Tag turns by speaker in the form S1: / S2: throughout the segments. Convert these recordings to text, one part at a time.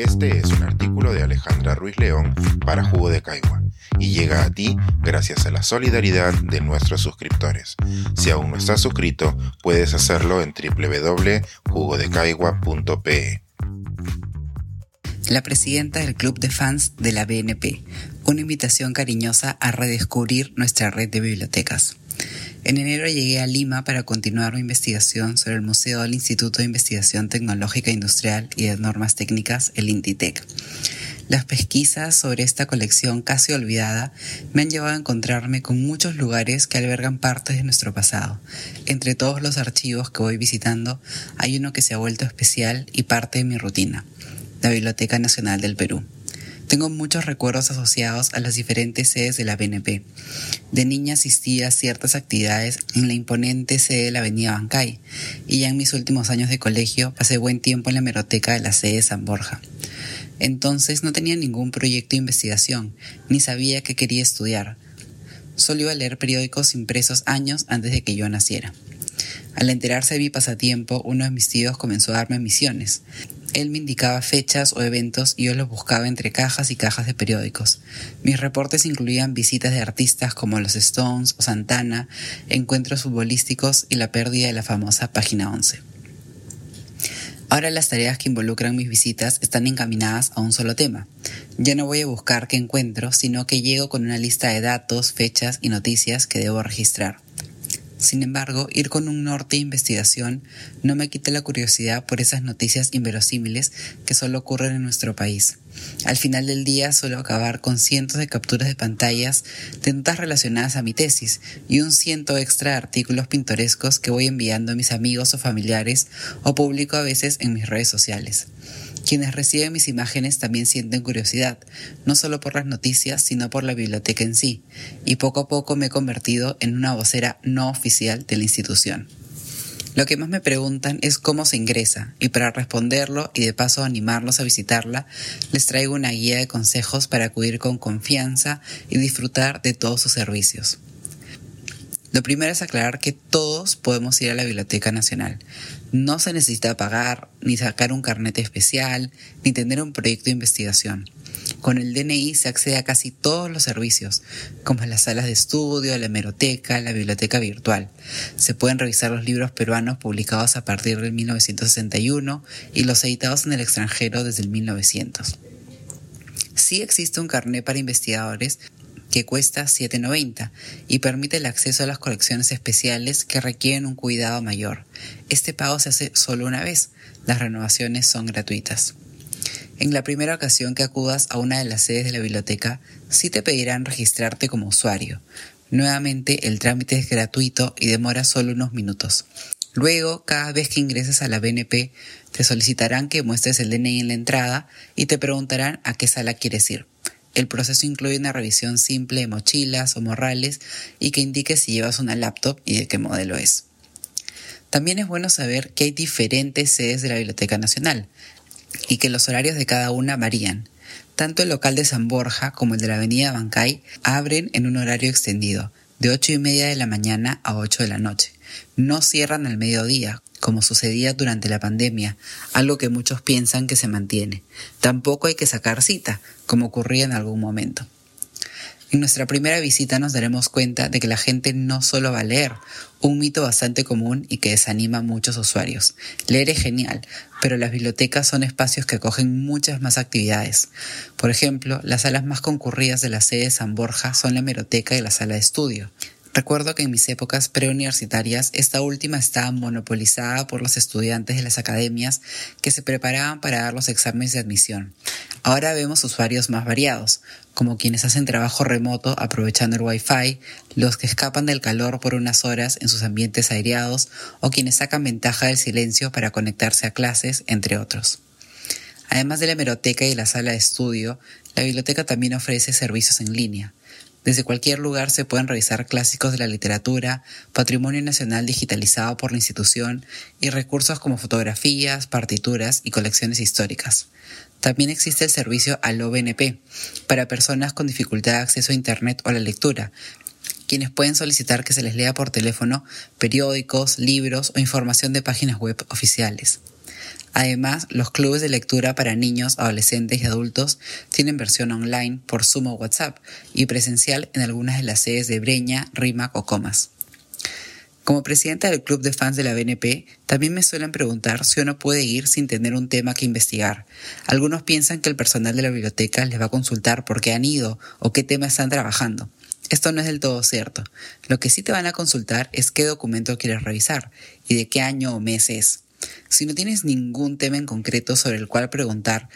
S1: Este es un artículo de Alejandra Ruiz León para Jugo de Caigua y llega a ti gracias a la solidaridad de nuestros suscriptores. Si aún no estás suscrito, puedes hacerlo en www.jugodecaigua.pe.
S2: La presidenta del Club de Fans de la BNP, una invitación cariñosa a redescubrir nuestra red de bibliotecas. En enero llegué a Lima para continuar mi investigación sobre el Museo del Instituto de Investigación Tecnológica Industrial y de Normas Técnicas, el INTITEC. Las pesquisas sobre esta colección casi olvidada me han llevado a encontrarme con muchos lugares que albergan partes de nuestro pasado. Entre todos los archivos que voy visitando, hay uno que se ha vuelto especial y parte de mi rutina, la Biblioteca Nacional del Perú. Tengo muchos recuerdos asociados a las diferentes sedes de la BNP. De niña asistía a ciertas actividades en la imponente sede de la Avenida Bancay y ya en mis últimos años de colegio pasé buen tiempo en la hemeroteca de la sede de San Borja. Entonces no tenía ningún proyecto de investigación, ni sabía qué quería estudiar. Solo iba a leer periódicos impresos años antes de que yo naciera. Al enterarse de mi pasatiempo, uno de mis tíos comenzó a darme misiones. Él me indicaba fechas o eventos y yo los buscaba entre cajas y cajas de periódicos. Mis reportes incluían visitas de artistas como los Stones o Santana, encuentros futbolísticos y la pérdida de la famosa Página 11. Ahora las tareas que involucran mis visitas están encaminadas a un solo tema. Ya no voy a buscar qué encuentro, sino que llego con una lista de datos, fechas y noticias que debo registrar. Sin embargo, ir con un norte de investigación no me quita la curiosidad por esas noticias inverosímiles que solo ocurren en nuestro país. Al final del día suelo acabar con cientos de capturas de pantallas de notas relacionadas a mi tesis y un ciento extra de artículos pintorescos que voy enviando a mis amigos o familiares o publico a veces en mis redes sociales. Quienes reciben mis imágenes también sienten curiosidad, no solo por las noticias, sino por la biblioteca en sí, y poco a poco me he convertido en una vocera no oficial de la institución. Lo que más me preguntan es cómo se ingresa, y para responderlo y de paso animarlos a visitarla, les traigo una guía de consejos para acudir con confianza y disfrutar de todos sus servicios. Lo primero es aclarar que todos podemos ir a la Biblioteca Nacional. No se necesita pagar, ni sacar un carnet especial, ni tener un proyecto de investigación. Con el DNI se accede a casi todos los servicios, como las salas de estudio, la hemeroteca, la biblioteca virtual. Se pueden revisar los libros peruanos publicados a partir del 1961 y los editados en el extranjero desde el 1900. Sí existe un carnet para investigadores, que cuesta 7.90 y permite el acceso a las colecciones especiales que requieren un cuidado mayor. Este pago se hace solo una vez, las renovaciones son gratuitas. En la primera ocasión que acudas a una de las sedes de la biblioteca, sí te pedirán registrarte como usuario. Nuevamente, el trámite es gratuito y demora solo unos minutos. Luego, cada vez que ingreses a la BNP, te solicitarán que muestres el DNI en la entrada y te preguntarán a qué sala quieres ir. El proceso incluye una revisión simple de mochilas o morrales y que indique si llevas una laptop y de qué modelo es. También es bueno saber que hay diferentes sedes de la Biblioteca Nacional y que los horarios de cada una varían. Tanto el local de San Borja como el de la Avenida Bancay abren en un horario extendido, de ocho y media de la mañana a 8 de la noche. No cierran al mediodía, como sucedía durante la pandemia, algo que muchos piensan que se mantiene. Tampoco hay que sacar cita, como ocurría en algún momento. En nuestra primera visita nos daremos cuenta de que la gente no solo va a leer, un mito bastante común y que desanima a muchos usuarios. Leer es genial, pero las bibliotecas son espacios que acogen muchas más actividades. Por ejemplo, las salas más concurridas de la sede de San Borja son la hemeroteca y la sala de estudio. Recuerdo que en mis épocas preuniversitarias esta última estaba monopolizada por los estudiantes de las academias que se preparaban para dar los exámenes de admisión. Ahora vemos usuarios más variados, como quienes hacen trabajo remoto aprovechando el Wi-Fi, los que escapan del calor por unas horas en sus ambientes aireados o quienes sacan ventaja del silencio para conectarse a clases, entre otros. Además de la hemeroteca y la sala de estudio, la biblioteca también ofrece servicios en línea. Desde cualquier lugar se pueden revisar clásicos de la literatura, patrimonio nacional digitalizado por la institución y recursos como fotografías, partituras y colecciones históricas. También existe el servicio Allo BNP para personas con dificultad de acceso a Internet o a la lectura, quienes pueden solicitar que se les lea por teléfono periódicos, libros o información de páginas web oficiales. Además, los clubes de lectura para niños, adolescentes y adultos tienen versión online por Sumo WhatsApp y presencial en algunas de las sedes de Breña, Rimac o Comas. Como presidenta del club de fans de la BNP, también me suelen preguntar si uno puede ir sin tener un tema que investigar. Algunos piensan que el personal de la biblioteca les va a consultar por qué han ido o qué tema están trabajando. Esto no es del todo cierto. Lo que sí te van a consultar es qué documento quieres revisar y de qué año o mes es. Si no tienes ningún tema en concreto sobre el cual preguntar,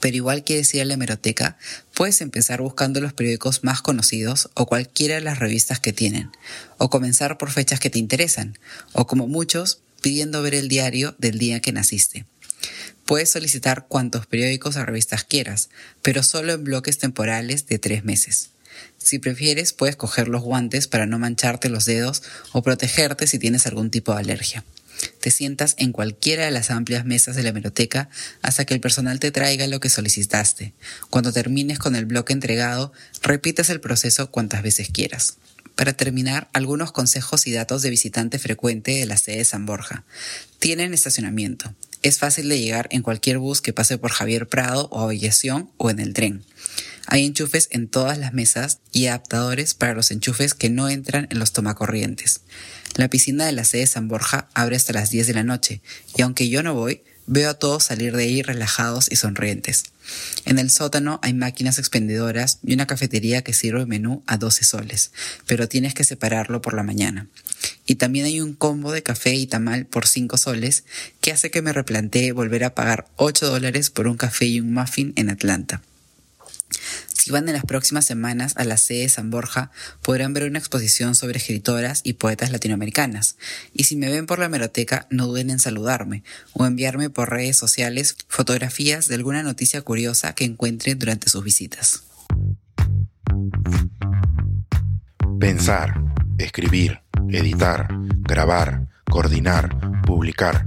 S2: pero igual quieres ir a la hemeroteca, puedes empezar buscando los periódicos más conocidos o cualquiera de las revistas que tienen, o comenzar por fechas que te interesan, o como muchos, pidiendo ver el diario del día que naciste. Puedes solicitar cuantos periódicos o revistas quieras, pero solo en bloques temporales de tres meses. Si prefieres, puedes coger los guantes para no mancharte los dedos o protegerte si tienes algún tipo de alergia. Te sientas en cualquiera de las amplias mesas de la hemeroteca hasta que el personal te traiga lo que solicitaste. Cuando termines con el bloque entregado, repites el proceso cuantas veces quieras. Para terminar, algunos consejos y datos de visitante frecuente de la sede de San Borja. Tienen estacionamiento. Es fácil de llegar en cualquier bus que pase por Javier Prado o Aviación o en el tren. Hay enchufes en todas las mesas y adaptadores para los enchufes que no entran en los tomacorrientes. La piscina de la sede San Borja abre hasta las 10 de la noche y aunque yo no voy, veo a todos salir de ahí relajados y sonrientes. En el sótano hay máquinas expendedoras y una cafetería que sirve menú a 12 soles, pero tienes que separarlo por la mañana. Y también hay un combo de café y tamal por 5 soles que hace que me replantee volver a pagar 8 dólares por un café y un muffin en Atlanta. Si van en las próximas semanas a la sede de San Borja, podrán ver una exposición sobre escritoras y poetas latinoamericanas. Y si me ven por la meroteca, no duden en saludarme o enviarme por redes sociales fotografías de alguna noticia curiosa que encuentren durante sus visitas.
S1: Pensar, escribir, editar, grabar, coordinar, publicar